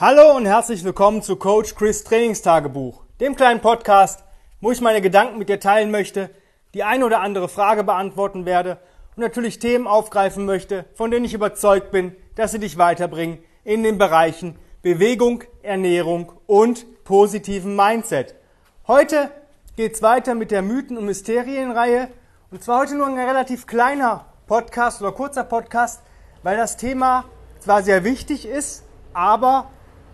Hallo und herzlich willkommen zu Coach Chris Trainingstagebuch, dem kleinen Podcast, wo ich meine Gedanken mit dir teilen möchte, die eine oder andere Frage beantworten werde und natürlich Themen aufgreifen möchte, von denen ich überzeugt bin, dass sie dich weiterbringen in den Bereichen Bewegung, Ernährung und positiven Mindset. Heute geht's weiter mit der Mythen- und Mysterienreihe und zwar heute nur ein relativ kleiner Podcast oder kurzer Podcast, weil das Thema zwar sehr wichtig ist, aber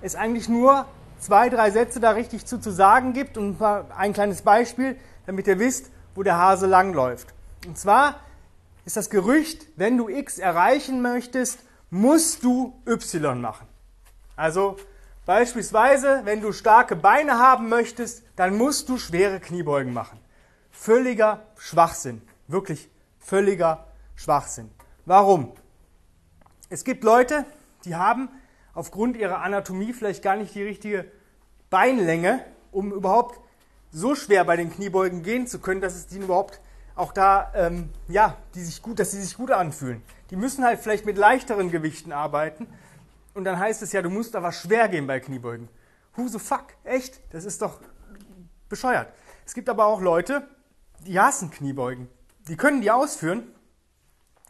es eigentlich nur zwei, drei Sätze da richtig zu, zu sagen gibt und ein kleines Beispiel, damit ihr wisst, wo der Hase langläuft. Und zwar ist das Gerücht, wenn du X erreichen möchtest, musst du Y machen. Also beispielsweise, wenn du starke Beine haben möchtest, dann musst du schwere Kniebeugen machen. Völliger Schwachsinn. Wirklich völliger Schwachsinn. Warum? Es gibt Leute, die haben aufgrund ihrer Anatomie vielleicht gar nicht die richtige Beinlänge, um überhaupt so schwer bei den Kniebeugen gehen zu können, dass es ihnen überhaupt auch da, ähm, ja, die sich gut, dass sie sich gut anfühlen. Die müssen halt vielleicht mit leichteren Gewichten arbeiten und dann heißt es ja, du musst aber schwer gehen bei Kniebeugen. Who the fuck? Echt? Das ist doch bescheuert. Es gibt aber auch Leute, die hassen Kniebeugen. Die können die ausführen,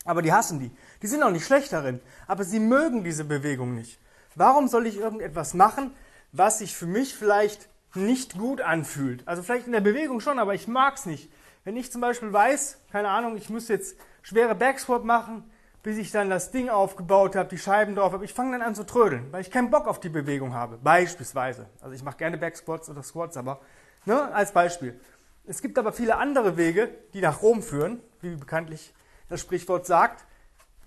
aber die hassen die. Die sind auch nicht schlecht darin, aber sie mögen diese Bewegung nicht. Warum soll ich irgendetwas machen, was sich für mich vielleicht nicht gut anfühlt? Also vielleicht in der Bewegung schon, aber ich mag es nicht. Wenn ich zum Beispiel weiß, keine Ahnung, ich muss jetzt schwere Backsquat machen, bis ich dann das Ding aufgebaut habe, die Scheiben drauf habe, ich fange dann an zu trödeln, weil ich keinen Bock auf die Bewegung habe. Beispielsweise. Also ich mache gerne Backsquats oder Squats, aber ne, als Beispiel. Es gibt aber viele andere Wege, die nach Rom führen, wie bekanntlich das Sprichwort sagt,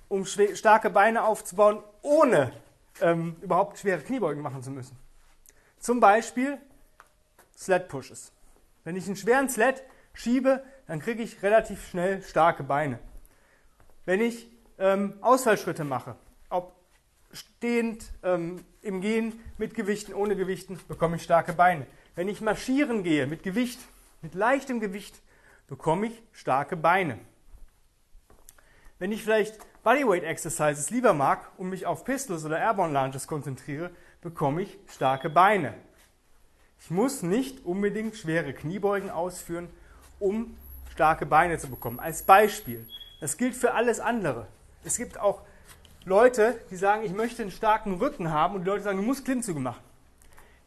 um starke Beine aufzubauen, ohne ähm, überhaupt schwere Kniebeugen machen zu müssen. Zum Beispiel Sled Pushes. Wenn ich einen schweren Sled schiebe, dann kriege ich relativ schnell starke Beine. Wenn ich ähm, Ausfallschritte mache, ob stehend, ähm, im Gehen, mit Gewichten, ohne Gewichten, bekomme ich starke Beine. Wenn ich marschieren gehe mit Gewicht, mit leichtem Gewicht, bekomme ich starke Beine. Wenn ich vielleicht Bodyweight Exercises lieber mag und mich auf Pistols oder Airborne Lunges konzentriere, bekomme ich starke Beine. Ich muss nicht unbedingt schwere Kniebeugen ausführen, um starke Beine zu bekommen. Als Beispiel. Das gilt für alles andere. Es gibt auch Leute, die sagen, ich möchte einen starken Rücken haben und die Leute sagen, du musst Klimmzüge machen.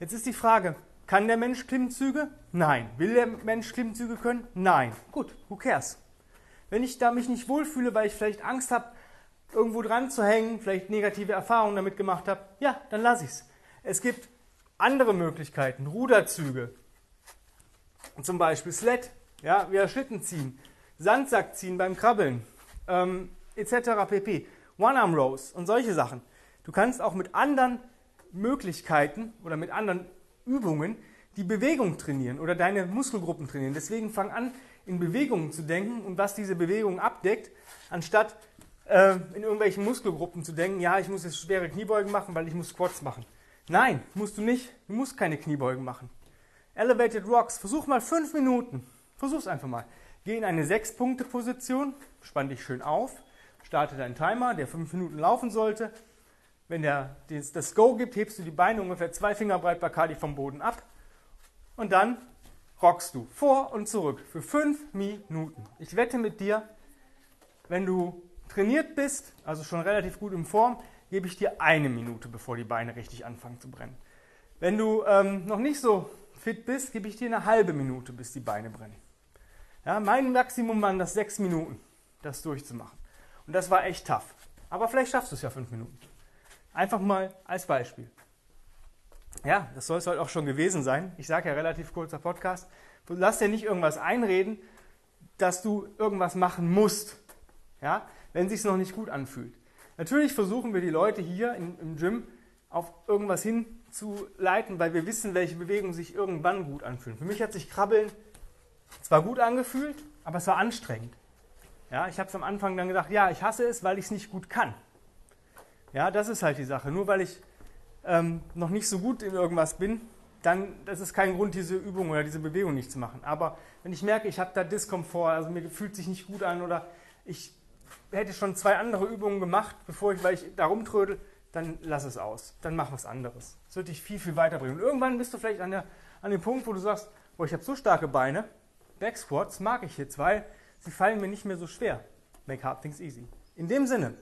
Jetzt ist die Frage, kann der Mensch Klimmzüge? Nein. Will der Mensch Klimmzüge können? Nein. Gut, who cares? Wenn ich da mich nicht wohlfühle, weil ich vielleicht Angst habe, irgendwo dran zu hängen, vielleicht negative Erfahrungen damit gemacht habe, ja, dann lasse ich es. Es gibt andere Möglichkeiten, Ruderzüge, zum Beispiel Sled, ja, wieder Schlitten ziehen, Sandsack ziehen beim Krabbeln, ähm, etc. pp. One-Arm Rows und solche Sachen. Du kannst auch mit anderen Möglichkeiten oder mit anderen Übungen die Bewegung trainieren oder deine Muskelgruppen trainieren. Deswegen fang an, in Bewegungen zu denken und was diese Bewegung abdeckt, anstatt äh, in irgendwelchen Muskelgruppen zu denken, ja, ich muss jetzt schwere Kniebeugen machen, weil ich muss Squats machen. Nein, musst du nicht. Du musst keine Kniebeugen machen. Elevated Rocks, versuch mal fünf Minuten. Versuch's einfach mal. Geh in eine Sechs-Punkte-Position, spann dich schön auf, starte deinen Timer, der fünf Minuten laufen sollte. Wenn der das Go gibt, hebst du die Beine ungefähr zwei Finger breit Bacardi vom Boden ab und dann rockst du vor und zurück für fünf Minuten. Ich wette mit dir, wenn du trainiert bist, also schon relativ gut in Form, gebe ich dir eine Minute, bevor die Beine richtig anfangen zu brennen. Wenn du ähm, noch nicht so fit bist, gebe ich dir eine halbe Minute, bis die Beine brennen. Ja, mein Maximum waren das sechs Minuten, das durchzumachen. Und das war echt tough. Aber vielleicht schaffst du es ja fünf Minuten. Einfach mal als Beispiel. Ja, das soll es heute auch schon gewesen sein. Ich sage ja relativ kurzer Podcast. Lass dir nicht irgendwas einreden, dass du irgendwas machen musst. Ja, wenn es sich noch nicht gut anfühlt. Natürlich versuchen wir die Leute hier im, im Gym auf irgendwas hinzuleiten, weil wir wissen, welche Bewegungen sich irgendwann gut anfühlen. Für mich hat sich Krabbeln zwar gut angefühlt, aber es war anstrengend. Ja, ich habe es am Anfang dann gedacht, ja, ich hasse es, weil ich es nicht gut kann. Ja, das ist halt die Sache. Nur weil ich ähm, noch nicht so gut in irgendwas bin, dann das ist kein Grund, diese Übung oder diese Bewegung nicht zu machen. Aber wenn ich merke, ich habe da Diskomfort, also mir fühlt sich nicht gut an oder ich hätte schon zwei andere Übungen gemacht, bevor ich, weil ich da rumtrödel, dann lass es aus. Dann mach was anderes. Das wird dich viel, viel weiterbringen. Und irgendwann bist du vielleicht an, der, an dem Punkt, wo du sagst, boah, ich habe so starke Beine, Backsquats mag ich jetzt, weil sie fallen mir nicht mehr so schwer. Make hard things easy. In dem Sinne,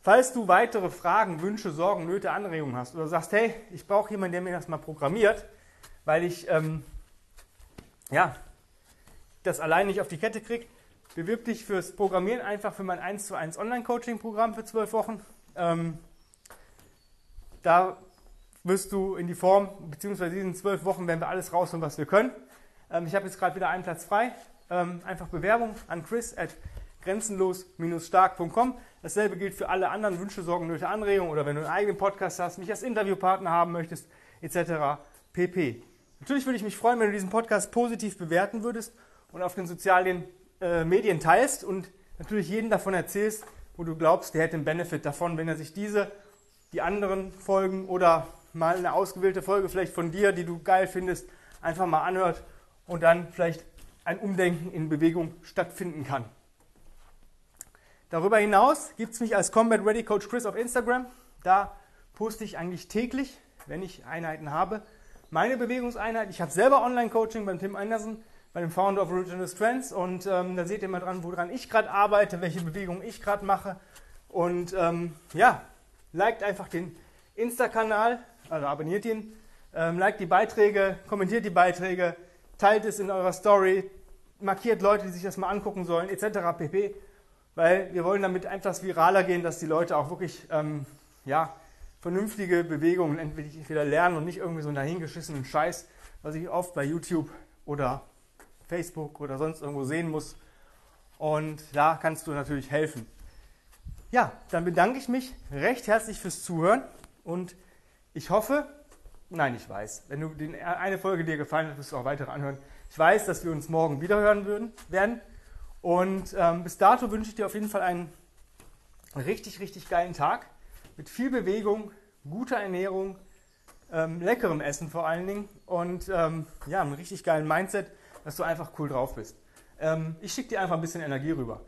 falls du weitere Fragen, Wünsche, Sorgen, Nöte, Anregungen hast oder sagst, hey, ich brauche jemanden, der mir das mal programmiert, weil ich ähm, ja, das allein nicht auf die Kette kriege, bewirb dich fürs Programmieren einfach für mein 1 zu 1 Online-Coaching-Programm für zwölf Wochen. Ähm, da wirst du in die Form, beziehungsweise in zwölf Wochen werden wir alles rausholen, was wir können. Ähm, ich habe jetzt gerade wieder einen Platz frei. Ähm, einfach Bewerbung an chris at grenzenlos-stark.com. Dasselbe gilt für alle anderen Wünsche, Sorgen, Nöte, Anregungen oder wenn du einen eigenen Podcast hast, mich als Interviewpartner haben möchtest, etc. pp. Natürlich würde ich mich freuen, wenn du diesen Podcast positiv bewerten würdest und auf den sozialen äh, Medien teilst und natürlich jeden davon erzählst, wo du glaubst, der hätte einen Benefit davon, wenn er sich diese, die anderen Folgen oder mal eine ausgewählte Folge vielleicht von dir, die du geil findest, einfach mal anhört und dann vielleicht ein Umdenken in Bewegung stattfinden kann. Darüber hinaus gibt es mich als Combat Ready Coach Chris auf Instagram. Da poste ich eigentlich täglich, wenn ich Einheiten habe, meine Bewegungseinheit. Ich habe selber Online-Coaching beim Tim Anderson, bei dem Founder of Original Strengths und ähm, da seht ihr mal dran, woran ich gerade arbeite, welche Bewegungen ich gerade mache. Und ähm, ja, liked einfach den Insta-Kanal, also abonniert ihn, ähm, liked die Beiträge, kommentiert die Beiträge, teilt es in eurer Story, markiert Leute, die sich das mal angucken sollen, etc. pp. Weil wir wollen damit etwas viraler gehen, dass die Leute auch wirklich ähm, ja, vernünftige Bewegungen entweder lernen und nicht irgendwie so einen dahingeschissenen Scheiß, was ich oft bei YouTube oder Facebook oder sonst irgendwo sehen muss. Und da kannst du natürlich helfen. Ja, dann bedanke ich mich recht herzlich fürs Zuhören und ich hoffe, nein, ich weiß, wenn du den, eine Folge dir gefallen hat, wirst du auch weitere anhören. Ich weiß, dass wir uns morgen wieder hören würden, werden. Und ähm, bis dato wünsche ich dir auf jeden Fall einen richtig, richtig geilen Tag mit viel Bewegung, guter Ernährung, ähm, leckerem Essen vor allen Dingen und ähm, ja, einem richtig geilen Mindset, dass du einfach cool drauf bist. Ähm, ich schicke dir einfach ein bisschen Energie rüber.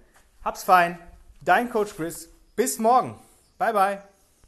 Hab's fein. Dein Coach Chris. Bis morgen. Bye, bye.